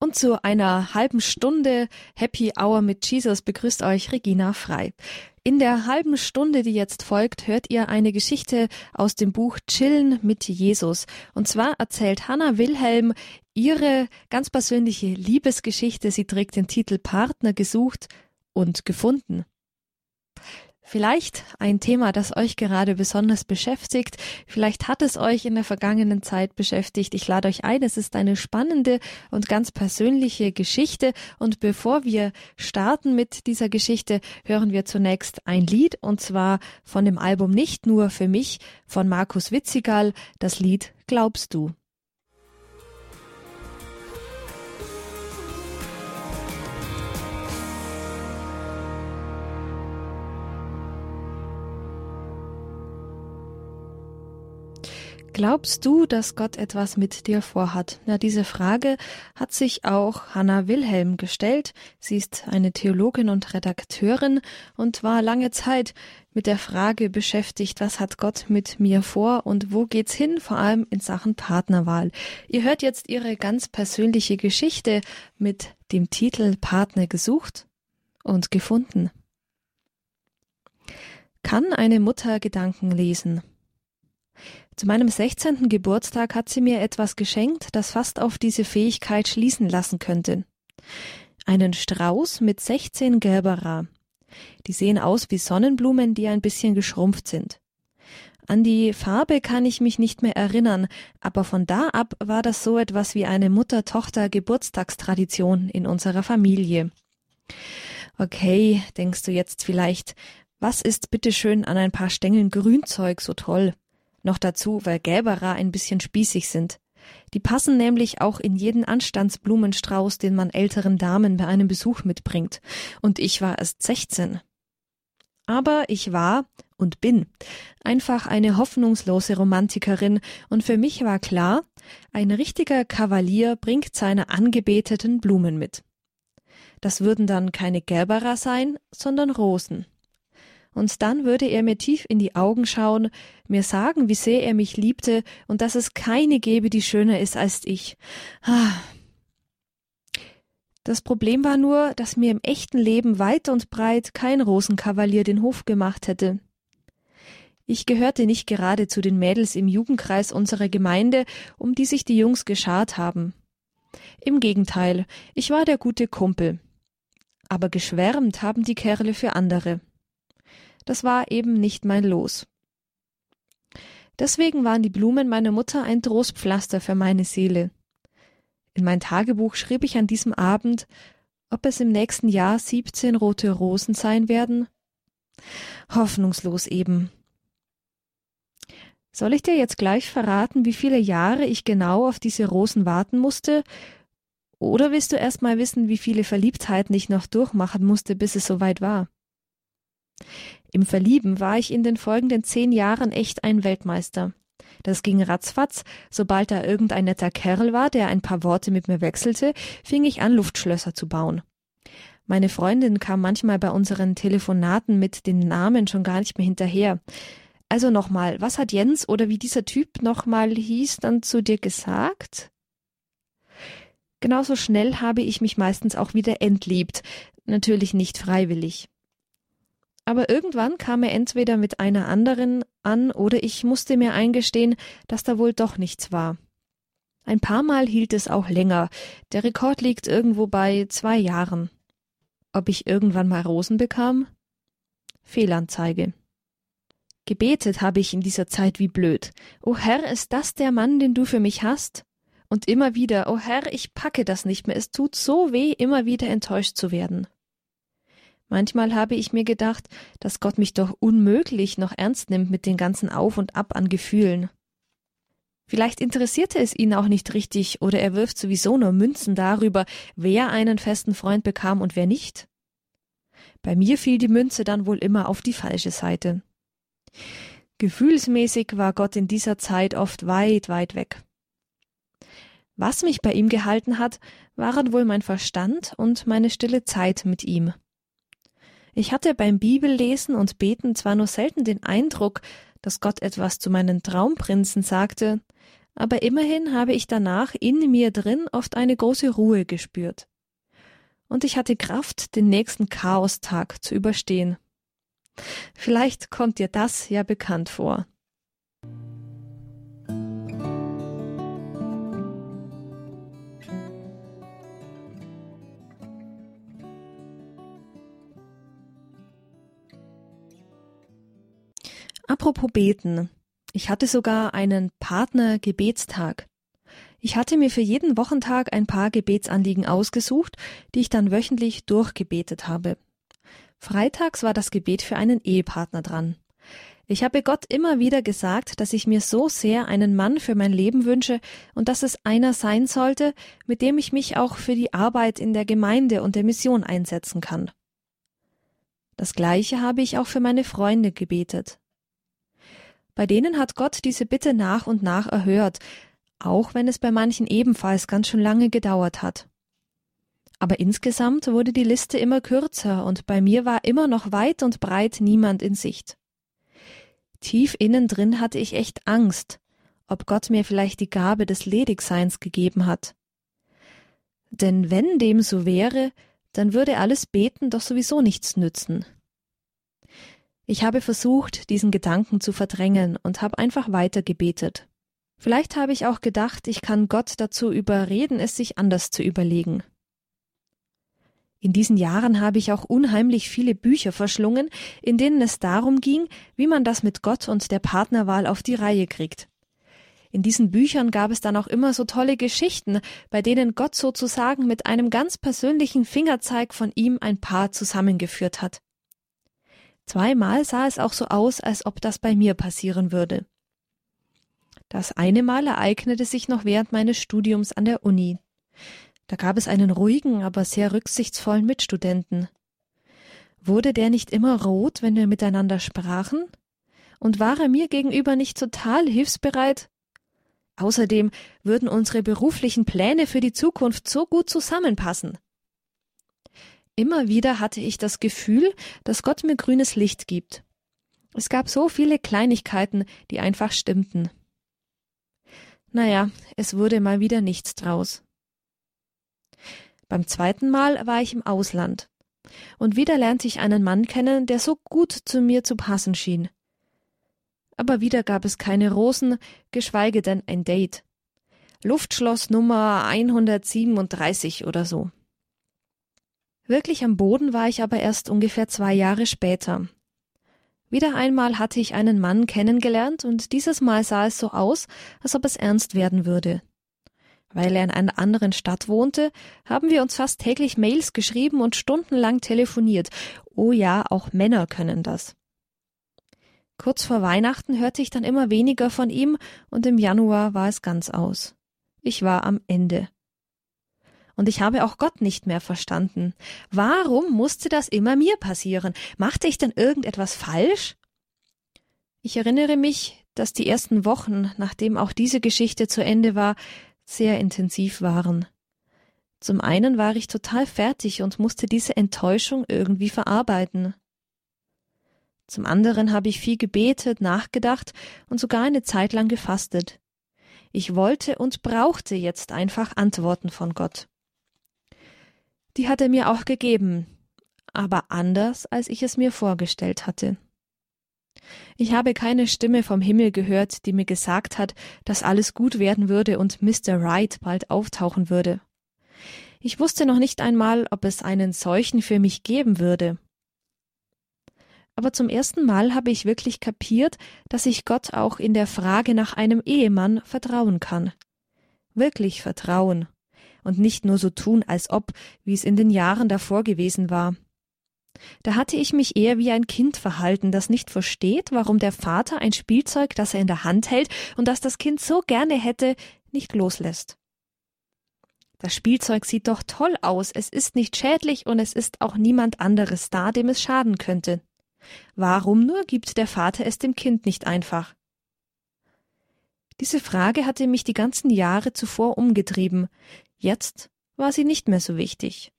Und zu einer halben Stunde Happy Hour mit Jesus begrüßt euch Regina Frei. In der halben Stunde, die jetzt folgt, hört ihr eine Geschichte aus dem Buch Chillen mit Jesus. Und zwar erzählt Hannah Wilhelm ihre ganz persönliche Liebesgeschichte. Sie trägt den Titel Partner gesucht und gefunden. Vielleicht ein Thema, das euch gerade besonders beschäftigt. Vielleicht hat es euch in der vergangenen Zeit beschäftigt. Ich lade euch ein. Es ist eine spannende und ganz persönliche Geschichte. Und bevor wir starten mit dieser Geschichte, hören wir zunächst ein Lied und zwar von dem Album Nicht nur für mich von Markus Witzigal, das Lied Glaubst du. Glaubst du, dass Gott etwas mit dir vorhat? Na, diese Frage hat sich auch Hannah Wilhelm gestellt. Sie ist eine Theologin und Redakteurin und war lange Zeit mit der Frage beschäftigt, was hat Gott mit mir vor und wo geht's hin, vor allem in Sachen Partnerwahl. Ihr hört jetzt ihre ganz persönliche Geschichte mit dem Titel Partner gesucht und gefunden. Kann eine Mutter Gedanken lesen? Zu meinem 16. Geburtstag hat sie mir etwas geschenkt, das fast auf diese Fähigkeit schließen lassen könnte. Einen Strauß mit 16 Gerbera. Die sehen aus wie Sonnenblumen, die ein bisschen geschrumpft sind. An die Farbe kann ich mich nicht mehr erinnern, aber von da ab war das so etwas wie eine Mutter-Tochter-Geburtstagstradition in unserer Familie. Okay, denkst du jetzt vielleicht, was ist bitteschön an ein paar Stängeln Grünzeug so toll? Noch dazu, weil Gelberer ein bisschen spießig sind. Die passen nämlich auch in jeden Anstandsblumenstrauß, den man älteren Damen bei einem Besuch mitbringt. Und ich war erst 16. Aber ich war und bin einfach eine hoffnungslose Romantikerin und für mich war klar, ein richtiger Kavalier bringt seine Angebeteten Blumen mit. Das würden dann keine Gerberer sein, sondern Rosen und dann würde er mir tief in die Augen schauen, mir sagen, wie sehr er mich liebte und dass es keine gäbe, die schöner ist als ich. Ah. Das Problem war nur, dass mir im echten Leben weit und breit kein Rosenkavalier den Hof gemacht hätte. Ich gehörte nicht gerade zu den Mädels im Jugendkreis unserer Gemeinde, um die sich die Jungs geschart haben. Im Gegenteil, ich war der gute Kumpel. Aber geschwärmt haben die Kerle für andere. Das war eben nicht mein Los. Deswegen waren die Blumen meiner Mutter ein Trostpflaster für meine Seele. In mein Tagebuch schrieb ich an diesem Abend, ob es im nächsten Jahr siebzehn rote Rosen sein werden. Hoffnungslos eben. Soll ich dir jetzt gleich verraten, wie viele Jahre ich genau auf diese Rosen warten musste? Oder willst du erst mal wissen, wie viele Verliebtheiten ich noch durchmachen musste, bis es soweit war? Im Verlieben war ich in den folgenden zehn Jahren echt ein Weltmeister. Das ging ratzfatz, sobald da irgendein netter Kerl war, der ein paar Worte mit mir wechselte, fing ich an, Luftschlösser zu bauen. Meine Freundin kam manchmal bei unseren Telefonaten mit den Namen schon gar nicht mehr hinterher. Also nochmal, was hat Jens oder wie dieser Typ nochmal hieß dann zu dir gesagt? Genauso schnell habe ich mich meistens auch wieder entliebt, natürlich nicht freiwillig aber irgendwann kam er entweder mit einer anderen an oder ich musste mir eingestehen, dass da wohl doch nichts war. Ein paar Mal hielt es auch länger. Der Rekord liegt irgendwo bei zwei Jahren. Ob ich irgendwann mal Rosen bekam? Fehlanzeige. Gebetet habe ich in dieser Zeit wie blöd. O Herr, ist das der Mann, den du für mich hast? Und immer wieder, o Herr, ich packe das nicht mehr. Es tut so weh, immer wieder enttäuscht zu werden. Manchmal habe ich mir gedacht, dass Gott mich doch unmöglich noch ernst nimmt mit den ganzen Auf und Ab an Gefühlen. Vielleicht interessierte es ihn auch nicht richtig oder er wirft sowieso nur Münzen darüber, wer einen festen Freund bekam und wer nicht. Bei mir fiel die Münze dann wohl immer auf die falsche Seite. Gefühlsmäßig war Gott in dieser Zeit oft weit, weit weg. Was mich bei ihm gehalten hat, waren wohl mein Verstand und meine stille Zeit mit ihm. Ich hatte beim Bibellesen und Beten zwar nur selten den Eindruck, dass Gott etwas zu meinen Traumprinzen sagte, aber immerhin habe ich danach in mir drin oft eine große Ruhe gespürt. Und ich hatte Kraft, den nächsten Chaostag zu überstehen. Vielleicht kommt dir das ja bekannt vor. Apropos beten. Ich hatte sogar einen Partner-Gebetstag. Ich hatte mir für jeden Wochentag ein paar Gebetsanliegen ausgesucht, die ich dann wöchentlich durchgebetet habe. Freitags war das Gebet für einen Ehepartner dran. Ich habe Gott immer wieder gesagt, dass ich mir so sehr einen Mann für mein Leben wünsche und dass es einer sein sollte, mit dem ich mich auch für die Arbeit in der Gemeinde und der Mission einsetzen kann. Das gleiche habe ich auch für meine Freunde gebetet. Bei denen hat Gott diese Bitte nach und nach erhört, auch wenn es bei manchen ebenfalls ganz schön lange gedauert hat. Aber insgesamt wurde die Liste immer kürzer und bei mir war immer noch weit und breit niemand in Sicht. Tief innen drin hatte ich echt Angst, ob Gott mir vielleicht die Gabe des Ledigseins gegeben hat. Denn wenn dem so wäre, dann würde alles Beten doch sowieso nichts nützen. Ich habe versucht, diesen Gedanken zu verdrängen und habe einfach weiter gebetet. Vielleicht habe ich auch gedacht, ich kann Gott dazu überreden, es sich anders zu überlegen. In diesen Jahren habe ich auch unheimlich viele Bücher verschlungen, in denen es darum ging, wie man das mit Gott und der Partnerwahl auf die Reihe kriegt. In diesen Büchern gab es dann auch immer so tolle Geschichten, bei denen Gott sozusagen mit einem ganz persönlichen Fingerzeig von ihm ein Paar zusammengeführt hat. Zweimal sah es auch so aus, als ob das bei mir passieren würde. Das eine Mal ereignete sich noch während meines Studiums an der Uni. Da gab es einen ruhigen, aber sehr rücksichtsvollen Mitstudenten. Wurde der nicht immer rot, wenn wir miteinander sprachen? Und war er mir gegenüber nicht total hilfsbereit? Außerdem würden unsere beruflichen Pläne für die Zukunft so gut zusammenpassen. Immer wieder hatte ich das Gefühl, dass Gott mir grünes Licht gibt. Es gab so viele Kleinigkeiten, die einfach stimmten. Naja, es wurde mal wieder nichts draus. Beim zweiten Mal war ich im Ausland. Und wieder lernte ich einen Mann kennen, der so gut zu mir zu passen schien. Aber wieder gab es keine Rosen, geschweige denn ein Date. Luftschloss Nummer 137 oder so. Wirklich am Boden war ich aber erst ungefähr zwei Jahre später. Wieder einmal hatte ich einen Mann kennengelernt und dieses Mal sah es so aus, als ob es ernst werden würde. Weil er in einer anderen Stadt wohnte, haben wir uns fast täglich Mails geschrieben und stundenlang telefoniert. Oh ja, auch Männer können das. Kurz vor Weihnachten hörte ich dann immer weniger von ihm und im Januar war es ganz aus. Ich war am Ende und ich habe auch Gott nicht mehr verstanden. Warum musste das immer mir passieren? Machte ich denn irgendetwas falsch? Ich erinnere mich, dass die ersten Wochen, nachdem auch diese Geschichte zu Ende war, sehr intensiv waren. Zum einen war ich total fertig und musste diese Enttäuschung irgendwie verarbeiten. Zum anderen habe ich viel gebetet, nachgedacht und sogar eine Zeit lang gefastet. Ich wollte und brauchte jetzt einfach Antworten von Gott die hat er mir auch gegeben, aber anders, als ich es mir vorgestellt hatte. Ich habe keine Stimme vom Himmel gehört, die mir gesagt hat, dass alles gut werden würde und Mr. Wright bald auftauchen würde. Ich wusste noch nicht einmal, ob es einen solchen für mich geben würde. Aber zum ersten Mal habe ich wirklich kapiert, dass ich Gott auch in der Frage nach einem Ehemann vertrauen kann. Wirklich vertrauen und nicht nur so tun, als ob, wie es in den Jahren davor gewesen war. Da hatte ich mich eher wie ein Kind verhalten, das nicht versteht, warum der Vater ein Spielzeug, das er in der Hand hält und das das Kind so gerne hätte, nicht loslässt. Das Spielzeug sieht doch toll aus, es ist nicht schädlich und es ist auch niemand anderes da, dem es schaden könnte. Warum nur gibt der Vater es dem Kind nicht einfach? Diese Frage hatte mich die ganzen Jahre zuvor umgetrieben, Jetzt war sie nicht mehr so wichtig.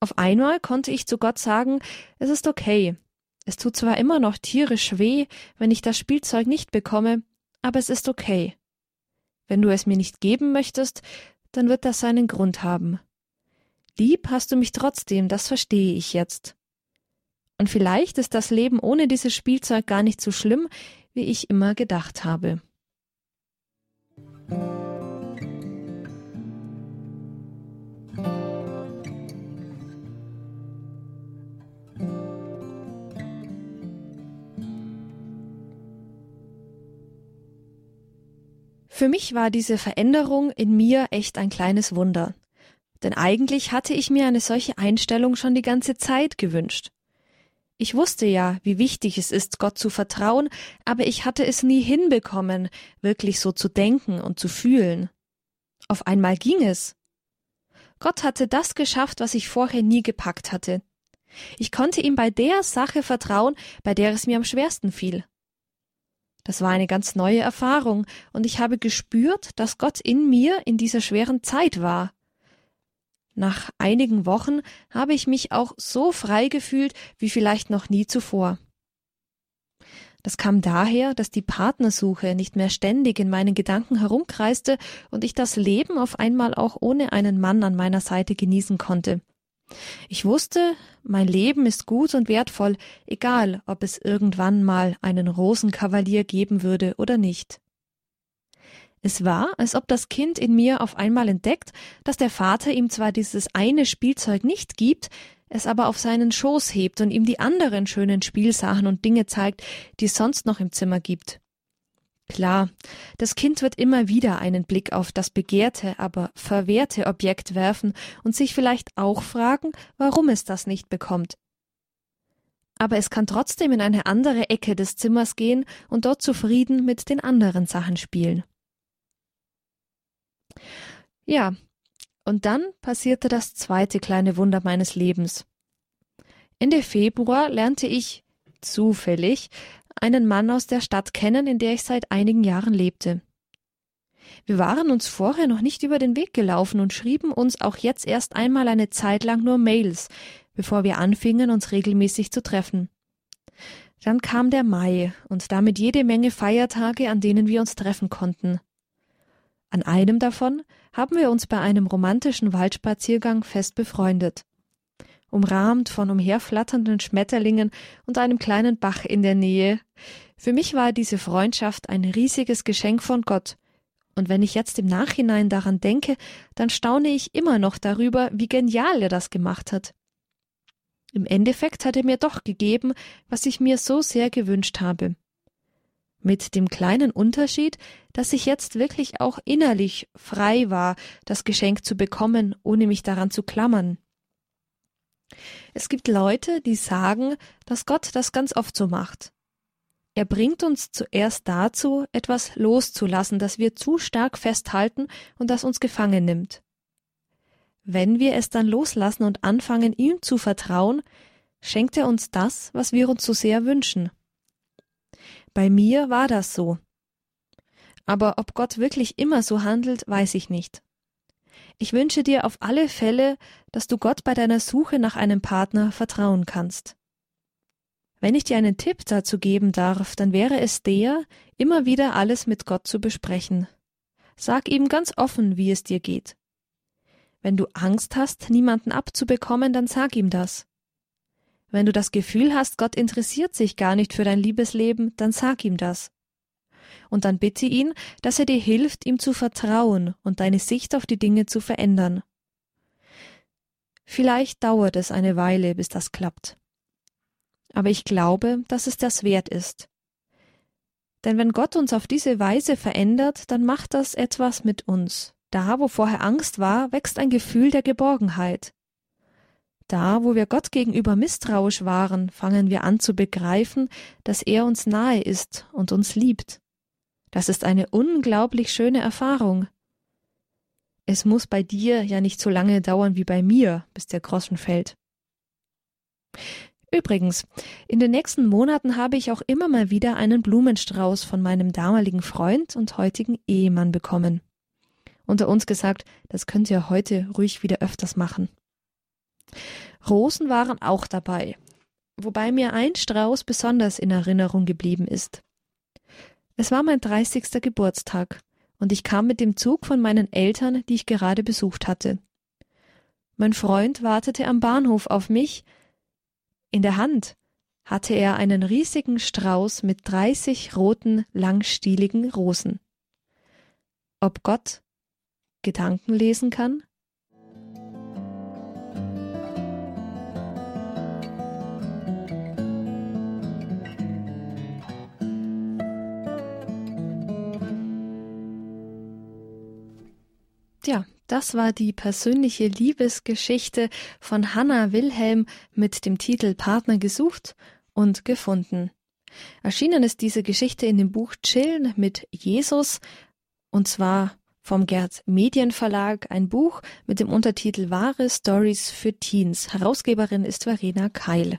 Auf einmal konnte ich zu Gott sagen, es ist okay. Es tut zwar immer noch tierisch weh, wenn ich das Spielzeug nicht bekomme, aber es ist okay. Wenn du es mir nicht geben möchtest, dann wird das seinen Grund haben. Lieb hast du mich trotzdem, das verstehe ich jetzt. Und vielleicht ist das Leben ohne dieses Spielzeug gar nicht so schlimm, wie ich immer gedacht habe. Für mich war diese Veränderung in mir echt ein kleines Wunder. Denn eigentlich hatte ich mir eine solche Einstellung schon die ganze Zeit gewünscht. Ich wusste ja, wie wichtig es ist, Gott zu vertrauen, aber ich hatte es nie hinbekommen, wirklich so zu denken und zu fühlen. Auf einmal ging es. Gott hatte das geschafft, was ich vorher nie gepackt hatte. Ich konnte ihm bei der Sache vertrauen, bei der es mir am schwersten fiel. Das war eine ganz neue Erfahrung, und ich habe gespürt, dass Gott in mir in dieser schweren Zeit war. Nach einigen Wochen habe ich mich auch so frei gefühlt wie vielleicht noch nie zuvor. Das kam daher, dass die Partnersuche nicht mehr ständig in meinen Gedanken herumkreiste und ich das Leben auf einmal auch ohne einen Mann an meiner Seite genießen konnte. Ich wusste, mein Leben ist gut und wertvoll, egal ob es irgendwann mal einen Rosenkavalier geben würde oder nicht. Es war, als ob das Kind in mir auf einmal entdeckt, dass der Vater ihm zwar dieses eine Spielzeug nicht gibt, es aber auf seinen Schoß hebt und ihm die anderen schönen Spielsachen und Dinge zeigt, die es sonst noch im Zimmer gibt. Klar, das Kind wird immer wieder einen Blick auf das begehrte, aber verwehrte Objekt werfen und sich vielleicht auch fragen, warum es das nicht bekommt. Aber es kann trotzdem in eine andere Ecke des Zimmers gehen und dort zufrieden mit den anderen Sachen spielen. Ja, und dann passierte das zweite kleine Wunder meines Lebens. Ende Februar lernte ich zufällig einen Mann aus der Stadt kennen, in der ich seit einigen Jahren lebte. Wir waren uns vorher noch nicht über den Weg gelaufen und schrieben uns auch jetzt erst einmal eine Zeit lang nur Mails, bevor wir anfingen, uns regelmäßig zu treffen. Dann kam der Mai und damit jede Menge Feiertage, an denen wir uns treffen konnten. An einem davon haben wir uns bei einem romantischen Waldspaziergang fest befreundet umrahmt von umherflatternden Schmetterlingen und einem kleinen Bach in der Nähe. Für mich war diese Freundschaft ein riesiges Geschenk von Gott, und wenn ich jetzt im Nachhinein daran denke, dann staune ich immer noch darüber, wie genial er das gemacht hat. Im Endeffekt hat er mir doch gegeben, was ich mir so sehr gewünscht habe. Mit dem kleinen Unterschied, dass ich jetzt wirklich auch innerlich frei war, das Geschenk zu bekommen, ohne mich daran zu klammern. Es gibt Leute, die sagen, dass Gott das ganz oft so macht. Er bringt uns zuerst dazu, etwas loszulassen, das wir zu stark festhalten und das uns gefangen nimmt. Wenn wir es dann loslassen und anfangen, ihm zu vertrauen, schenkt er uns das, was wir uns so sehr wünschen. Bei mir war das so. Aber ob Gott wirklich immer so handelt, weiß ich nicht. Ich wünsche dir auf alle Fälle, dass du Gott bei deiner Suche nach einem Partner vertrauen kannst. Wenn ich dir einen Tipp dazu geben darf, dann wäre es der, immer wieder alles mit Gott zu besprechen. Sag ihm ganz offen, wie es dir geht. Wenn du Angst hast, niemanden abzubekommen, dann sag ihm das. Wenn du das Gefühl hast, Gott interessiert sich gar nicht für dein Liebesleben, dann sag ihm das und dann bitte ihn, dass er dir hilft, ihm zu vertrauen und deine Sicht auf die Dinge zu verändern. Vielleicht dauert es eine Weile, bis das klappt. Aber ich glaube, dass es das wert ist. Denn wenn Gott uns auf diese Weise verändert, dann macht das etwas mit uns. Da, wo vorher Angst war, wächst ein Gefühl der Geborgenheit. Da, wo wir Gott gegenüber misstrauisch waren, fangen wir an zu begreifen, dass er uns nahe ist und uns liebt. Das ist eine unglaublich schöne Erfahrung. Es muss bei dir ja nicht so lange dauern wie bei mir, bis der Groschen fällt. Übrigens, in den nächsten Monaten habe ich auch immer mal wieder einen Blumenstrauß von meinem damaligen Freund und heutigen Ehemann bekommen. Unter uns gesagt, das könnt ihr heute ruhig wieder öfters machen. Rosen waren auch dabei, wobei mir ein Strauß besonders in Erinnerung geblieben ist. Es war mein dreißigster Geburtstag und ich kam mit dem Zug von meinen Eltern, die ich gerade besucht hatte. Mein Freund wartete am Bahnhof auf mich. In der Hand hatte er einen riesigen Strauß mit dreißig roten, langstieligen Rosen. Ob Gott Gedanken lesen kann? Ja, das war die persönliche Liebesgeschichte von Hannah Wilhelm mit dem Titel Partner gesucht und gefunden. Erschienen ist diese Geschichte in dem Buch Chillen mit Jesus und zwar vom Gerd Medienverlag ein Buch mit dem Untertitel Wahre Stories für Teens. Herausgeberin ist Verena Keil.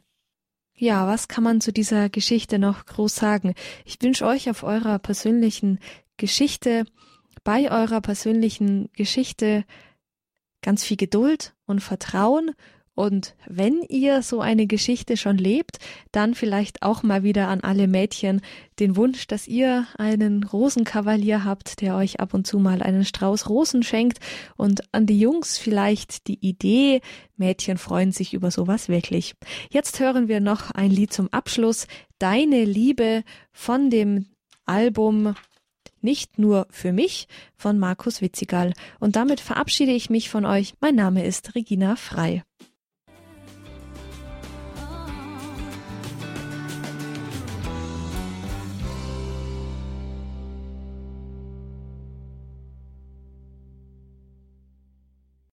Ja, was kann man zu dieser Geschichte noch groß sagen? Ich wünsche euch auf eurer persönlichen Geschichte bei eurer persönlichen Geschichte ganz viel Geduld und Vertrauen. Und wenn ihr so eine Geschichte schon lebt, dann vielleicht auch mal wieder an alle Mädchen den Wunsch, dass ihr einen Rosenkavalier habt, der euch ab und zu mal einen Strauß Rosen schenkt. Und an die Jungs vielleicht die Idee, Mädchen freuen sich über sowas wirklich. Jetzt hören wir noch ein Lied zum Abschluss, Deine Liebe von dem Album nicht nur für mich von Markus Witzigal. Und damit verabschiede ich mich von euch. Mein Name ist Regina Frei.